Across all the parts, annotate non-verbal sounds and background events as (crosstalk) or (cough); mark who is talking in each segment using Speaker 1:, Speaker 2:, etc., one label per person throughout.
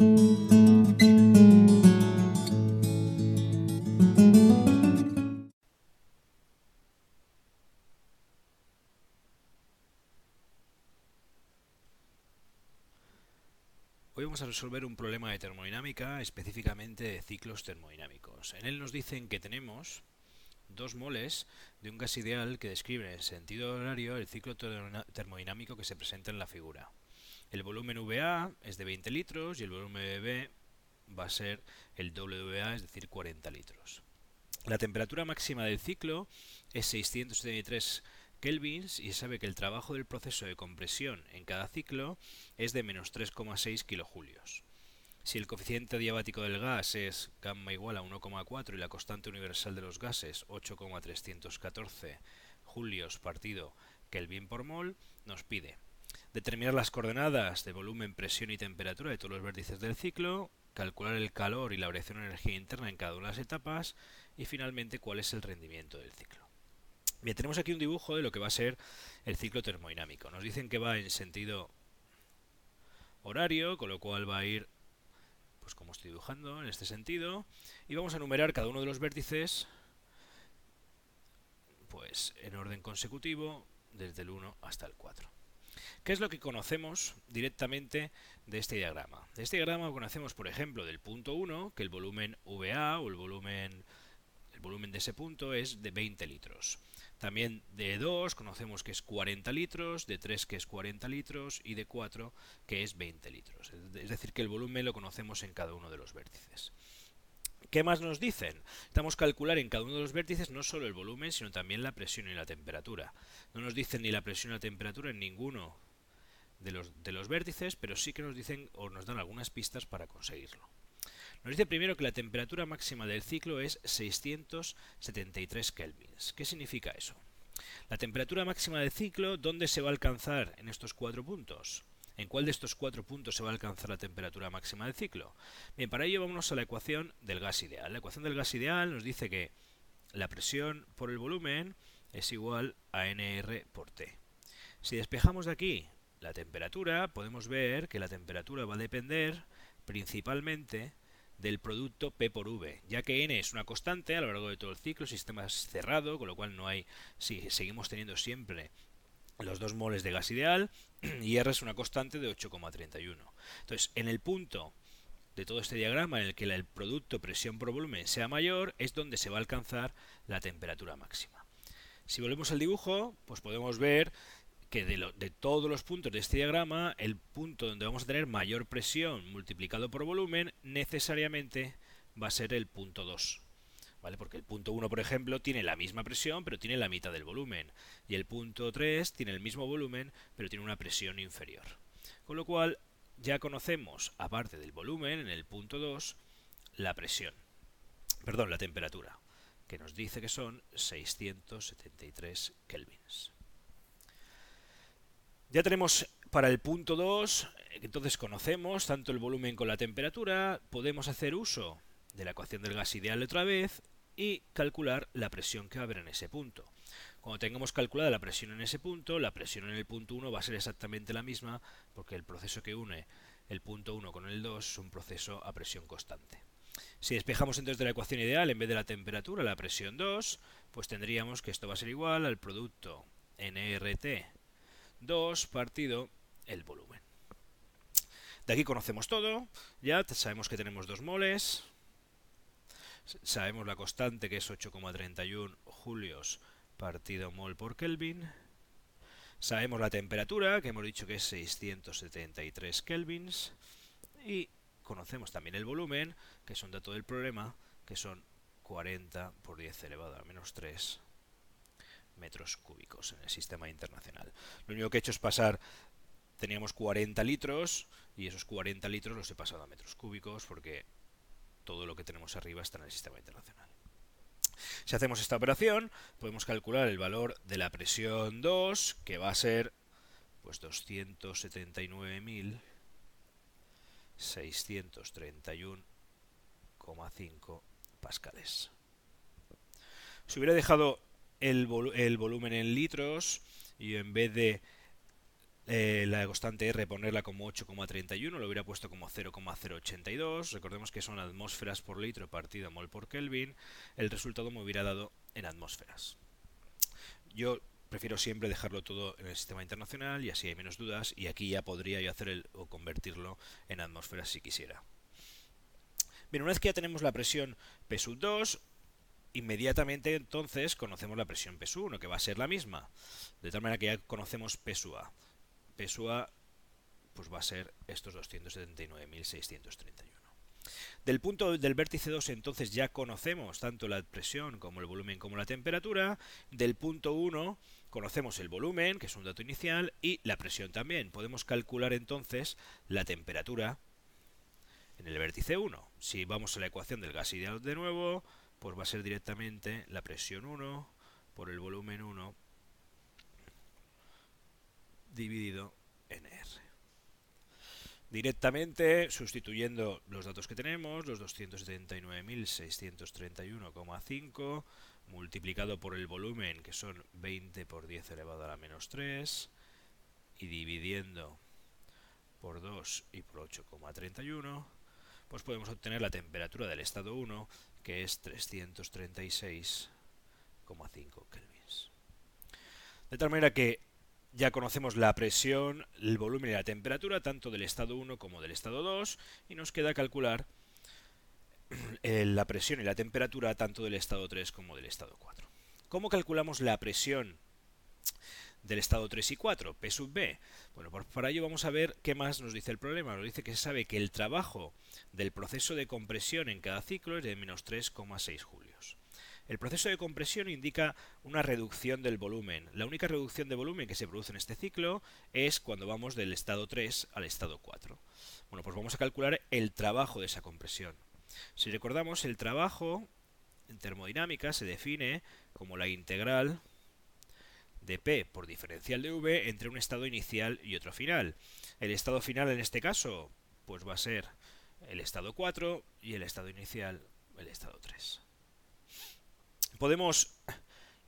Speaker 1: Hoy vamos a resolver un problema de termodinámica, específicamente de ciclos termodinámicos. En él nos dicen que tenemos dos moles de un gas ideal que describen en sentido horario el ciclo termodinámico que se presenta en la figura. El volumen VA es de 20 litros y el volumen B va a ser el WA, es decir, 40 litros. La temperatura máxima del ciclo es 673 kelvins y sabe que el trabajo del proceso de compresión en cada ciclo es de menos 3,6 kilojulios. Si el coeficiente diabático del gas es gamma igual a 1,4 y la constante universal de los gases 8,314 julios partido Kelvin por mol, nos pide determinar las coordenadas de volumen, presión y temperatura de todos los vértices del ciclo, calcular el calor y la variación de energía interna en cada una de las etapas y finalmente cuál es el rendimiento del ciclo. Bien, tenemos aquí un dibujo de lo que va a ser el ciclo termodinámico. Nos dicen que va en sentido horario, con lo cual va a ir, pues como estoy dibujando, en este sentido. Y vamos a enumerar cada uno de los vértices, pues en orden consecutivo, desde el 1 hasta el 4. ¿Qué es lo que conocemos directamente de este diagrama? De este diagrama conocemos, por ejemplo, del punto 1, que el volumen VA o el volumen, el volumen de ese punto es de 20 litros. También de 2 conocemos que es 40 litros, de 3 que es 40 litros y de 4 que es 20 litros. Es decir, que el volumen lo conocemos en cada uno de los vértices. ¿Qué más nos dicen? Estamos calcular en cada uno de los vértices no solo el volumen, sino también la presión y la temperatura. No nos dicen ni la presión ni la temperatura en ninguno de los, vértices, pero sí que nos dicen o nos dan algunas pistas para conseguirlo. Nos dice primero que la temperatura máxima del ciclo es 673 kelvins. ¿Qué significa eso? La temperatura máxima del ciclo, ¿dónde se va a alcanzar en estos cuatro puntos? ¿En cuál de estos cuatro puntos se va a alcanzar la temperatura máxima del ciclo? Bien, para ello vámonos a la ecuación del gas ideal. La ecuación del gas ideal nos dice que la presión por el volumen es igual a NR por T. Si despejamos de aquí la temperatura, podemos ver que la temperatura va a depender principalmente del producto P por V, ya que N es una constante a lo largo de todo el ciclo, el sistema es cerrado, con lo cual no hay, si seguimos teniendo siempre los dos moles de gas ideal, (clears throat) y R es una constante de 8,31. Entonces, en el punto de todo este diagrama en el que el producto presión por volumen sea mayor, es donde se va a alcanzar la temperatura máxima. Si volvemos al dibujo, pues podemos ver que de, todos los puntos de este diagrama, el punto donde vamos a tener mayor presión multiplicado por volumen necesariamente va a ser el punto 2. ¿Vale? Porque el punto 1, por ejemplo, tiene la misma presión, pero tiene la mitad del volumen. Y el punto 3 tiene el mismo volumen, pero tiene una presión inferior. Con lo cual, ya conocemos, aparte del volumen, en el punto 2, la presión. Perdón, la temperatura, que nos dice que son 673 kelvins. Ya tenemos para el punto 2, entonces conocemos tanto el volumen con la temperatura, podemos hacer uso de la ecuación del gas ideal otra vez y calcular la presión que va a haber en ese punto. Cuando tengamos calculada la presión en ese punto, la presión en el punto 1 va a ser exactamente la misma porque el proceso que une el punto 1 con el 2 es un proceso a presión constante. Si despejamos entonces de la ecuación ideal en vez de la temperatura la presión 2, pues tendríamos que esto va a ser igual al producto NRT 2 partido el volumen. De aquí conocemos todo, ya sabemos que tenemos 2 moles, sabemos la constante que es 8,31 julios partido mol por Kelvin, sabemos la temperatura, que hemos dicho que es 673 kelvins, y conocemos también el volumen, que es un dato del problema, que son 40 por 10 elevado a menos 3 metros cúbicos en el sistema internacional. Lo único que he hecho es pasar, teníamos 40 litros y esos 40 litros los he pasado a metros cúbicos porque todo lo que tenemos arriba está en el sistema internacional. Si hacemos esta operación, podemos calcular el valor de la presión 2, que va a ser pues 279.631,5 pascales. Si hubiera dejado el, volumen en litros y en vez de eh, la constante R ponerla como 8,31, lo hubiera puesto como 0,082. Recordemos que son atmósferas por litro partido mol por Kelvin. El resultado me hubiera dado en atmósferas. Yo prefiero siempre dejarlo todo en el sistema internacional y así hay menos dudas y aquí ya podría yo hacer el, o convertirlo en atmósferas si quisiera. Bien, una vez que ya tenemos la presión P 2, inmediatamente entonces conocemos la presión P 1, que va a ser la misma. De tal manera que ya conocemos P A. P A pues va a ser estos 279.631. Del punto del vértice 2 entonces ya conocemos tanto la presión como el volumen como la temperatura. Del punto 1 conocemos el volumen, que es un dato inicial, y la presión también. Podemos calcular entonces la temperatura en el vértice 1. Si vamos a la ecuación del gas ideal de nuevo, pues va a ser directamente la presión 1 por el volumen 1 dividido en R. Directamente, sustituyendo los datos que tenemos, los 279.631,5, multiplicado por el volumen, que son 20 por 10 elevado a la menos 3, y dividiendo por 2 y por 8,31, pues podemos obtener la temperatura del estado 1, que es 336,5 kelvins. De tal manera que ya conocemos la presión, el volumen y la temperatura, tanto del estado 1 como del estado 2, y nos queda calcular (clears throat) eh, la presión y la temperatura tanto del estado 3 como del estado 4. ¿Cómo calculamos la presión del estado 3 y 4, P sub B. Bueno, pues para ello vamos a ver qué más nos dice el problema. Nos dice que se sabe que el trabajo del proceso de compresión en cada ciclo es de menos 3,6 julios. El proceso de compresión indica una reducción del volumen. La única reducción de volumen que se produce en este ciclo es cuando vamos del estado 3 al estado 4. Bueno, pues vamos a calcular el trabajo de esa compresión. Si recordamos, el trabajo en termodinámica se define como la integral de P por diferencial de V entre un estado inicial y otro final. El estado final en este caso pues va a ser el estado 4 y el estado inicial el estado 3. Podemos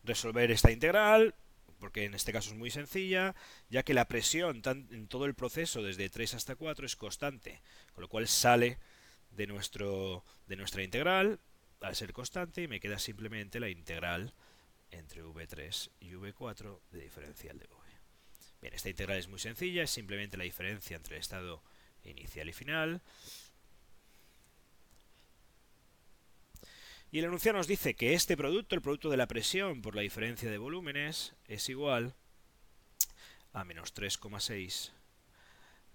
Speaker 1: resolver esta integral porque en este caso es muy sencilla, ya que la presión en todo el proceso desde 3 hasta 4 es constante, con lo cual sale de, nuestro, de nuestra integral al ser constante y me queda simplemente la integral entre v3 y v4 de diferencial de v. Bien, esta integral es muy sencilla, es simplemente la diferencia entre el estado inicial y final. Y el enunciado nos dice que este producto, el producto de la presión por la diferencia de volúmenes, es igual a menos 3,6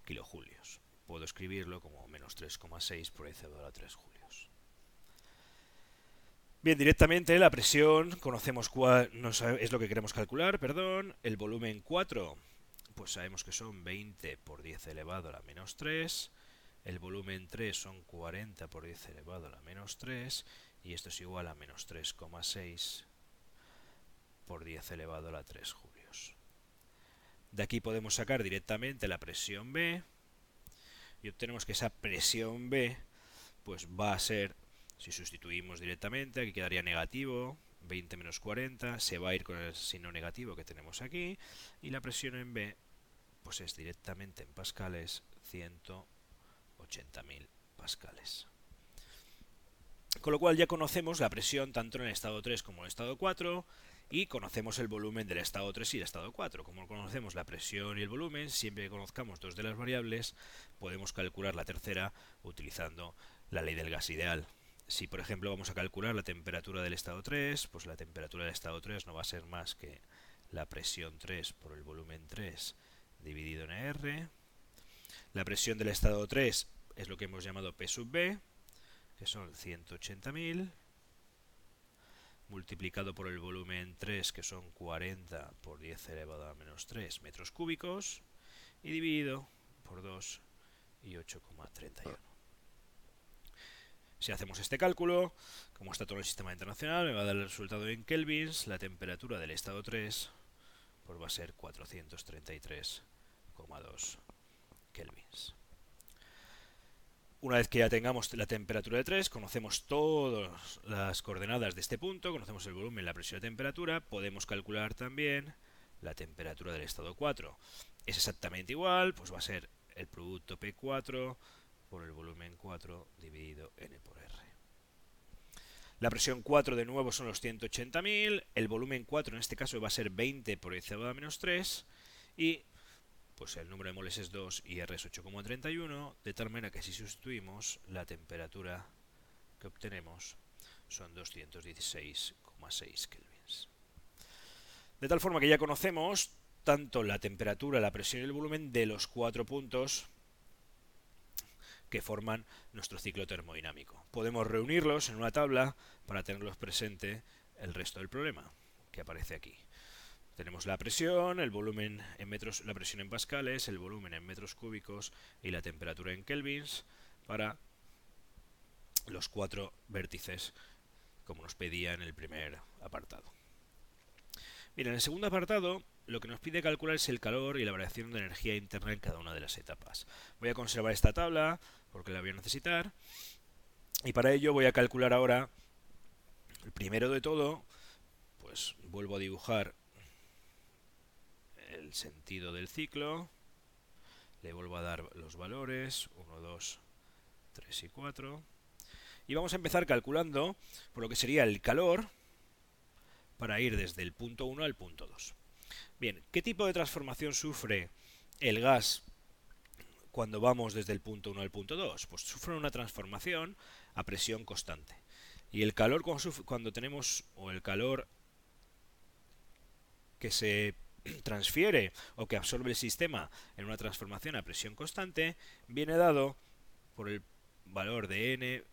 Speaker 1: kilojulios. Puedo escribirlo como menos 3,6 por e a la 3 julios. Bien, directamente la presión, conocemos cuál es lo que queremos calcular, perdón. El volumen 4, pues sabemos que son 20 por 10 elevado a la menos 3. El volumen 3 son 40 por 10 elevado a la menos 3. Y esto es igual a menos 3,6 por 10 elevado a la 3 julios. De aquí podemos sacar directamente la presión B. Y obtenemos que esa presión B pues va a ser si sustituimos directamente, aquí quedaría negativo, 20 menos 40, se va a ir con el signo negativo que tenemos aquí, y la presión en B pues es directamente en pascales 180.000 pascales. Con lo cual ya conocemos la presión tanto en el estado 3 como en el estado 4 y conocemos el volumen del estado 3 y el estado 4. Como conocemos la presión y el volumen, siempre que conozcamos dos de las variables, podemos calcular la tercera utilizando la ley del gas ideal. Si, por ejemplo, vamos a calcular la temperatura del estado 3, pues la temperatura del estado 3 no va a ser más que la presión 3 por el volumen 3 dividido en R. La presión del estado 3 es lo que hemos llamado P sub B, que son 180.000, multiplicado por el volumen 3, que son 40 por 10 elevado a menos 3 metros cúbicos, y dividido por 2 y 8,31. Si hacemos este cálculo, como está todo el sistema internacional, me va a dar el resultado en kelvins, la temperatura del estado 3 pues va a ser 433,2 kelvins. Una vez que ya tengamos la temperatura de 3, conocemos todas las coordenadas de este punto, conocemos el volumen, la presión y la temperatura, podemos calcular también la temperatura del estado 4. es exactamente igual, pues va a ser el producto P4 por el volumen 4 dividido N por R. La presión 4 de nuevo son los 180.000, el volumen 4 en este caso va a ser 20 por el a menos 3 y pues el número de moles es 2 y R es 8,31, de tal manera que si sustituimos la temperatura que obtenemos son 216,6 kelvins. De tal forma que ya conocemos tanto la temperatura, la presión y el volumen de los cuatro puntos que forman nuestro ciclo termodinámico. Podemos reunirlos en una tabla para tenerlos presente el resto del problema que aparece aquí. Tenemos la presión, el volumen en metros, la presión en pascales, el volumen en metros cúbicos y la temperatura en kelvins para los cuatro vértices como nos pedía en el primer apartado. Bien, en el segundo apartado lo que nos pide calcular es el calor y la variación de energía interna en cada una de las etapas. Voy a conservar esta tabla porque la voy a necesitar y para ello voy a calcular ahora el primero de todo, pues vuelvo a dibujar el sentido del ciclo, le vuelvo a dar los valores, 1, 2, 3 y 4 y vamos a empezar calculando por lo que sería el calor para ir desde el punto 1 al punto 2. Bien, ¿qué tipo de transformación sufre el gas cuando vamos desde el punto 1 al punto 2? Pues sufre una transformación a presión constante. Y el calor cuando tenemos, o el calor que se (clears throat) transfiere o que absorbe el sistema en una transformación a presión constante, viene dado por el valor de n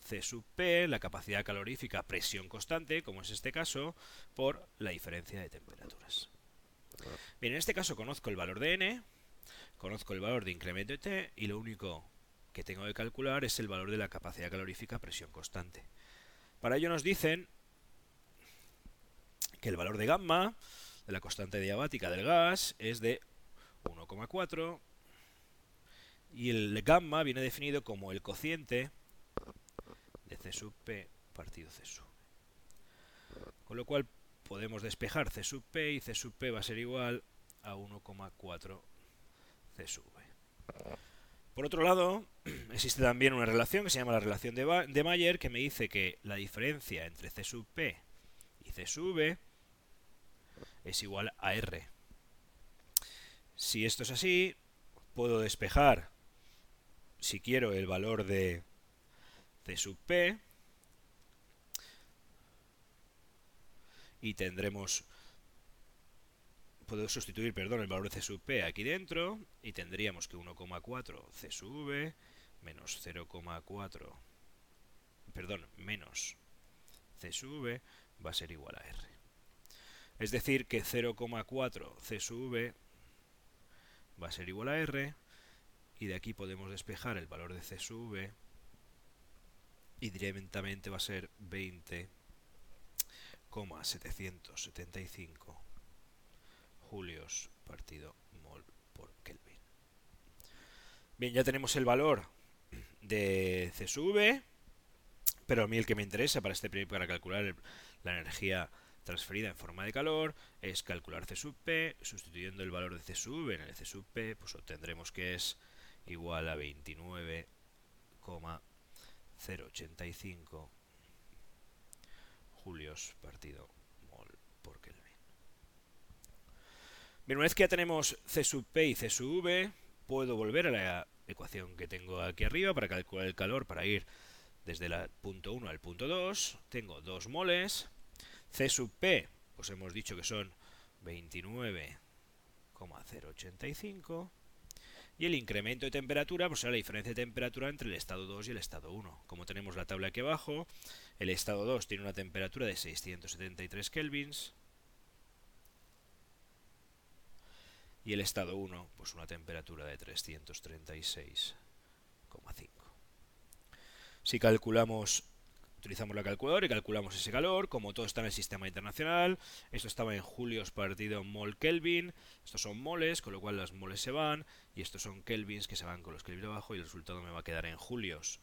Speaker 1: C sub P, la capacidad calorífica presión constante, como es este caso, por la diferencia de temperaturas. Bien, en este caso conozco el valor de N, conozco el valor de incremento de T y lo único que tengo que calcular es el valor de la capacidad calorífica presión constante. Para ello nos dicen que el valor de gamma, de la constante diabática del gas, es de 1,4 y el gamma viene definido como el cociente de C sub P partido C sub. Con lo cual podemos despejar C sub P y C sub P va a ser igual a 1,4 C sub V. Por otro lado, (clears throat) existe también una relación que se llama la relación de, Mayer que me dice que la diferencia entre C sub P y C sub es igual a R. Si esto es así, puedo despejar, si quiero, el valor de C sub P. Y tendremos... Puedo sustituir, perdón, el valor de C sub P aquí dentro. Y tendríamos que 1,4 C sub V menos 0,4... Perdón, menos C sub V va a ser igual a R. Es decir, que 0,4 C sub V va a ser igual a R. Y de aquí podemos despejar el valor de C sub V y directamente va a ser 20,775 julios partido mol por Kelvin. Bien, ya tenemos el valor de CSV, pero a mí el que me interesa para, este, para calcular la energía transferida en forma de calor es calcular C sub P, sustituyendo el valor de C sub en el C sub pues obtendremos que es igual a 29, 0,85 julios partido mol Kelvin. Bien, una vez que ya tenemos C sub P y C sub V, puedo volver a la ecuación que tengo aquí arriba para calcular el calor para ir desde el punto 1 al punto 2. Tengo 2 moles. C sub P, pues hemos dicho que son 29,085 y el incremento de temperatura pues será la diferencia de temperatura entre el estado 2 y el estado 1. Como tenemos la tabla aquí abajo, el estado 2 tiene una temperatura de 673 kelvins y el estado 1 pues una temperatura de 336,5. Si calculamos Utilizamos la calculadora y calculamos ese calor, como todo está en el sistema internacional. Esto estaba en julios partido mol Kelvin. Estos son moles, con lo cual las moles se van. Y estos son kelvins que se van con los kelvins abajo y el resultado me va a quedar en julios.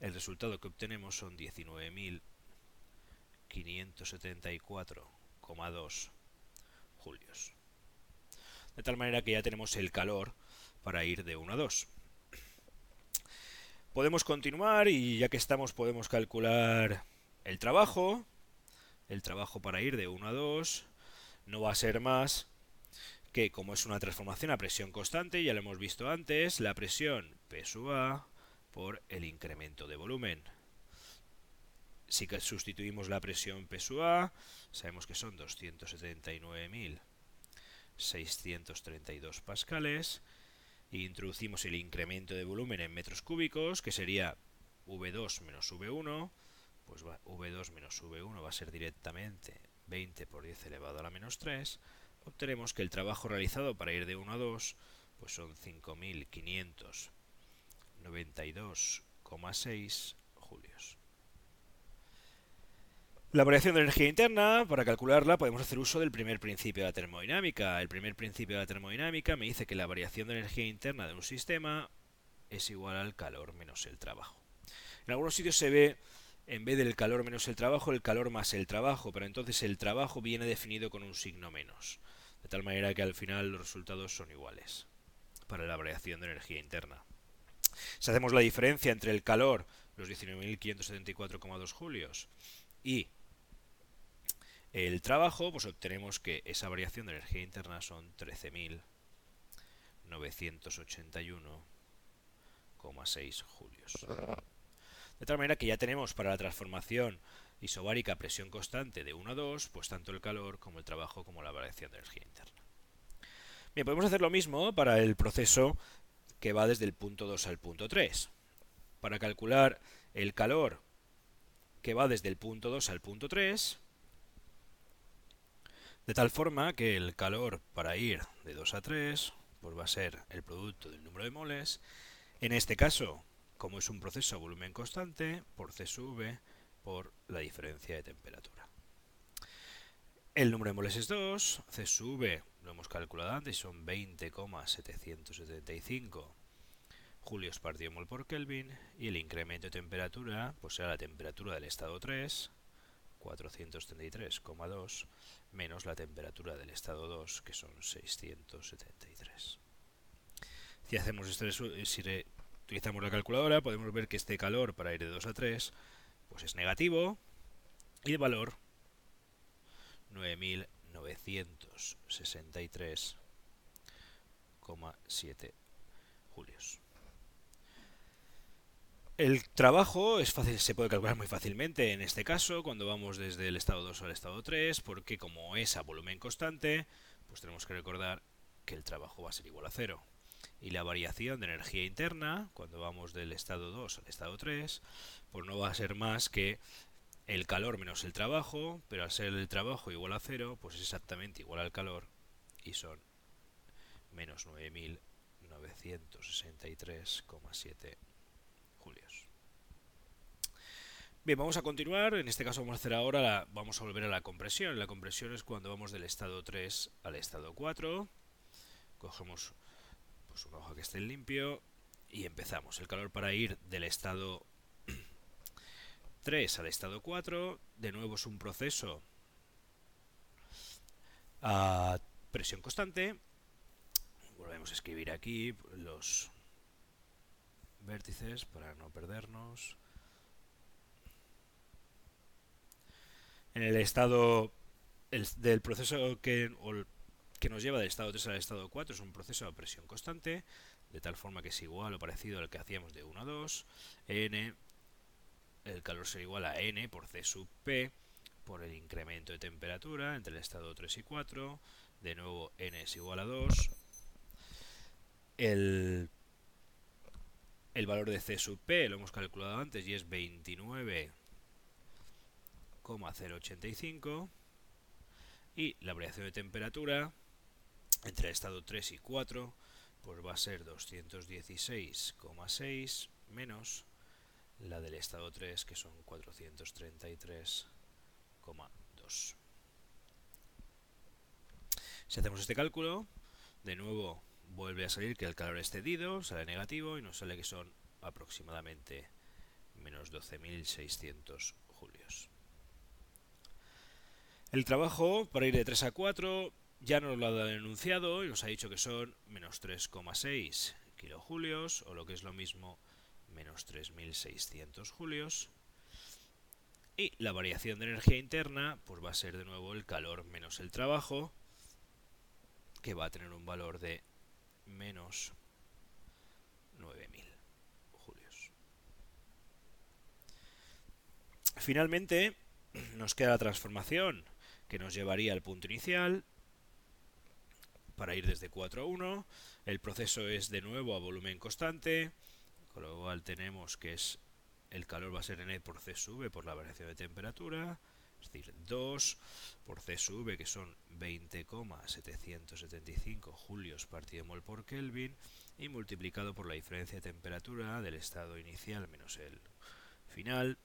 Speaker 1: El resultado que obtenemos son 19.574,2 julios. de tal manera que ya tenemos el calor para ir de 1 a 2. Podemos continuar y ya que estamos podemos calcular el trabajo. El trabajo para ir de 1 a 2 no va a ser más que, como es una transformación a presión constante, ya lo hemos visto antes, la presión P sub A por el incremento de volumen. Si sustituimos la presión P sub A, sabemos que son 279.632 pascales, introducimos el incremento de volumen en metros cúbicos, que sería V2 menos V1, pues V2 menos V1 va a ser directamente 20 por 10 elevado a la menos 3, obtenemos que el trabajo realizado para ir de 1 a 2 pues son 5.592,6 julios. La variación de energía interna, para calcularla podemos hacer uso del primer principio de la termodinámica. El primer principio de la termodinámica me dice que la variación de energía interna de un sistema es igual al calor menos el trabajo. En algunos sitios se ve, en vez del calor menos el trabajo, el calor más el trabajo, pero entonces el trabajo viene definido con un signo menos, de tal manera que al final los resultados son iguales para la variación de energía interna. Si hacemos la diferencia entre el calor, los 19.574,2 julios, y el trabajo, pues obtenemos que esa variación de energía interna son 13.981,6 julios. De tal manera que ya tenemos para la transformación isobárica presión constante de 1 a 2, pues tanto el calor como el trabajo como la variación de energía interna. Bien, podemos hacer lo mismo para el proceso que va desde el punto 2 al punto 3. Para calcular el calor que va desde el punto 2 al punto 3, de tal forma que el calor para ir de 2 a 3 pues va a ser el producto del número de moles. En este caso, como es un proceso a volumen constante, por C sub V por la diferencia de temperatura. El número de moles es 2, C sub V lo hemos calculado antes, son 20,775 julios partido mol por Kelvin y el incremento de temperatura pues será la temperatura del estado 3 433,2 menos la temperatura del estado 2, que son 673. Si hacemos este si utilizamos la calculadora, podemos ver que este calor para ir de 2 a 3 pues es negativo y el valor 9963,7 julios. El trabajo es fácil, se puede calcular muy fácilmente en este caso, cuando vamos desde el estado 2 al estado 3, porque como es a volumen constante, pues tenemos que recordar que el trabajo va a ser igual a cero. Y la variación de energía interna, cuando vamos del estado 2 al estado 3, pues no va a ser más que el calor menos el trabajo, pero al ser el trabajo igual a cero, pues es exactamente igual al calor, y son menos 9.963,7 Bien, vamos a continuar. En este caso vamos a hacer ahora, vamos a volver a la compresión. La compresión es cuando vamos del estado 3 al estado 4. Cogemos pues, una hoja que esté limpio y empezamos. El calor para ir del estado 3 al estado 4. De nuevo es un proceso a presión constante. Volvemos a escribir aquí los vértices para no perdernos. En el estado del proceso que, que nos lleva del estado 3 al estado 4 es un proceso a presión constante, de tal forma que es igual o parecido al que hacíamos de 1 a 2. n, el calor será igual a n por c sub p por el incremento de temperatura entre el estado 3 y 4. De nuevo, n es igual a 2. El, el valor de c sub p lo hemos calculado antes y es 29 0,085 y la variación de temperatura entre estado 3 y 4 pues va a ser 216,6 menos la del estado 3 que son 433,2. Si hacemos este cálculo, de nuevo vuelve a salir que el calor es cedido, sale negativo y nos sale que son aproximadamente menos 12.600 julios. El trabajo para ir de 3 a 4 ya nos lo ha dado el enunciado y nos ha dicho que son menos 3,6 kilojulios, o lo que es lo mismo, menos 3.600 julios. Y la variación de energía interna, pues va a ser de nuevo el calor menos el trabajo, que va a tener un valor de menos 9.000 julios. Finalmente, nos queda la transformación que nos llevaría al punto inicial para ir desde 4 a 1. El proceso es de nuevo a volumen constante, con lo cual tenemos que es el calor va a ser N por C sub por la variación de temperatura, es decir, 2 por C sub que son 20,775 julios partido mol por Kelvin, y multiplicado por la diferencia de temperatura del estado inicial menos el final,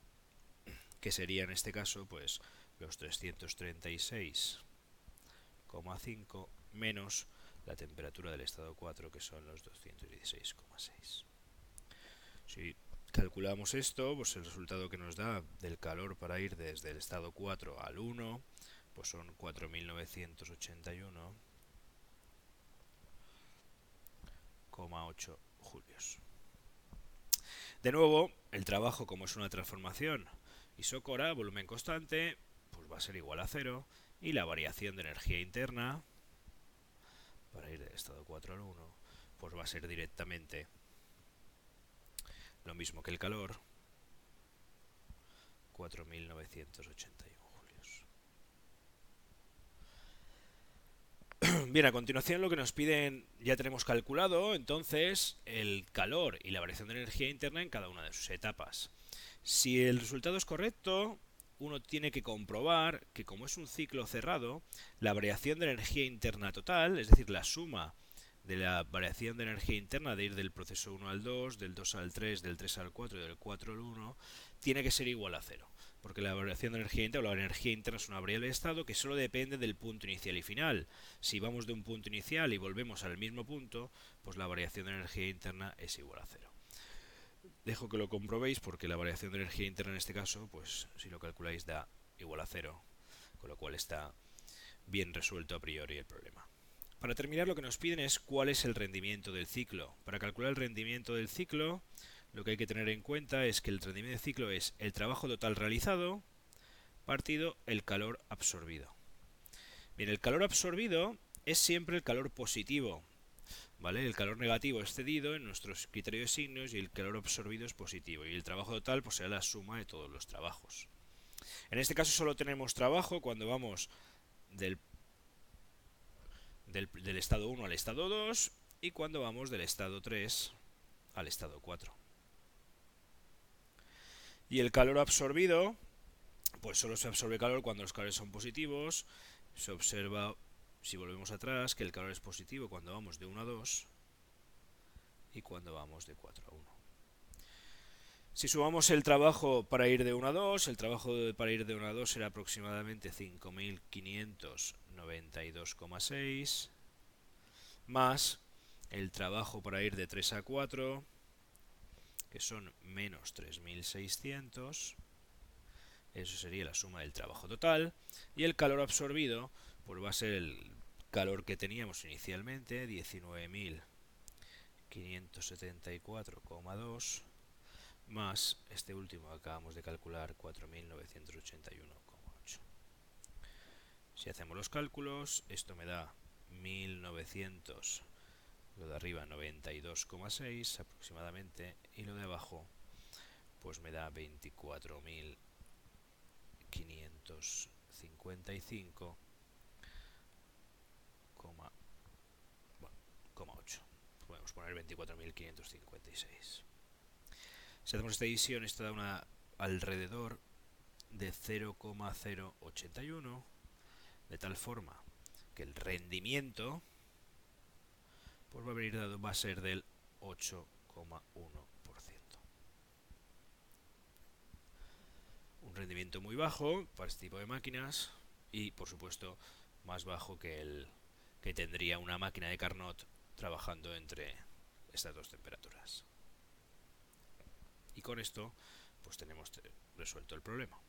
Speaker 1: que sería en este caso pues los 336,5 menos la temperatura del estado 4 que son los 216,6. Si calculamos esto, pues el resultado que nos da del calor para ir desde el estado 4 al 1, pues son 4.981,8 julios. De nuevo, el trabajo, como es una transformación isócora, volumen constante, va a ser igual a cero, y la variación de energía interna, para ir del estado 4 al 1, pues va a ser directamente lo mismo que el calor, 4.981 julios. (clears throat) Bien, a continuación lo que nos piden ya tenemos calculado entonces el calor y la variación de energía interna en cada una de sus etapas. Si el resultado es correcto, uno tiene que comprobar que como es un ciclo cerrado, la variación de energía interna total, es decir, la suma de la variación de energía interna, de ir del proceso 1 al 2, del 2 al 3, del 3 al 4 y del 4 al 1, tiene que ser igual a 0. Porque la variación de energía interna o la energía interna es una variable de estado que solo depende del punto inicial y final. Si vamos de un punto inicial y volvemos al mismo punto, pues la variación de energía interna es igual a 0. Dejo que lo comprobéis porque la variación de energía interna en este caso, pues si lo calculáis da igual a 0, con lo cual está bien resuelto a priori el problema. Para terminar lo que nos piden es cuál es el rendimiento del ciclo. Para calcular el rendimiento del ciclo, lo que hay que tener en cuenta es que el rendimiento del ciclo es el trabajo total realizado partido el calor absorbido. Bien, el calor absorbido es siempre el calor positivo. ¿Vale? El calor negativo es cedido en nuestros criterios de signos y el calor absorbido es positivo. Y el trabajo total pues, será la suma de todos los trabajos. En este caso solo tenemos trabajo cuando vamos del del, estado 1 al estado 2 y cuando vamos del estado 3 al estado 4. Y el calor absorbido, pues solo se absorbe calor cuando los calores son positivos. Se observa, si volvemos atrás, que el calor es positivo cuando vamos de 1 a 2 y cuando vamos de 4 a 1. Si sumamos el trabajo para ir de 1 a 2, el trabajo para ir de 1 a 2 será aproximadamente 5.592,6 más el trabajo para ir de 3 a 4 que son menos 3.600 eso sería la suma del trabajo total y el calor absorbido pues va a ser el calor que teníamos inicialmente 19.574,2 más este último que acabamos de calcular 4.981,8. Si hacemos los cálculos, esto me da 1.900, lo de arriba 92,6 aproximadamente, y lo de abajo pues me da 24.555,8. Poner 24.556. Si hacemos esta división, esto da una alrededor de 0,081, de tal forma que el rendimiento pues venir dado, va a ser del 8,1%. Un rendimiento muy bajo para este tipo de máquinas y por supuesto más bajo que el que tendría una máquina de Carnot trabajando entre estas dos temperaturas. Y con esto, pues tenemos resuelto el problema.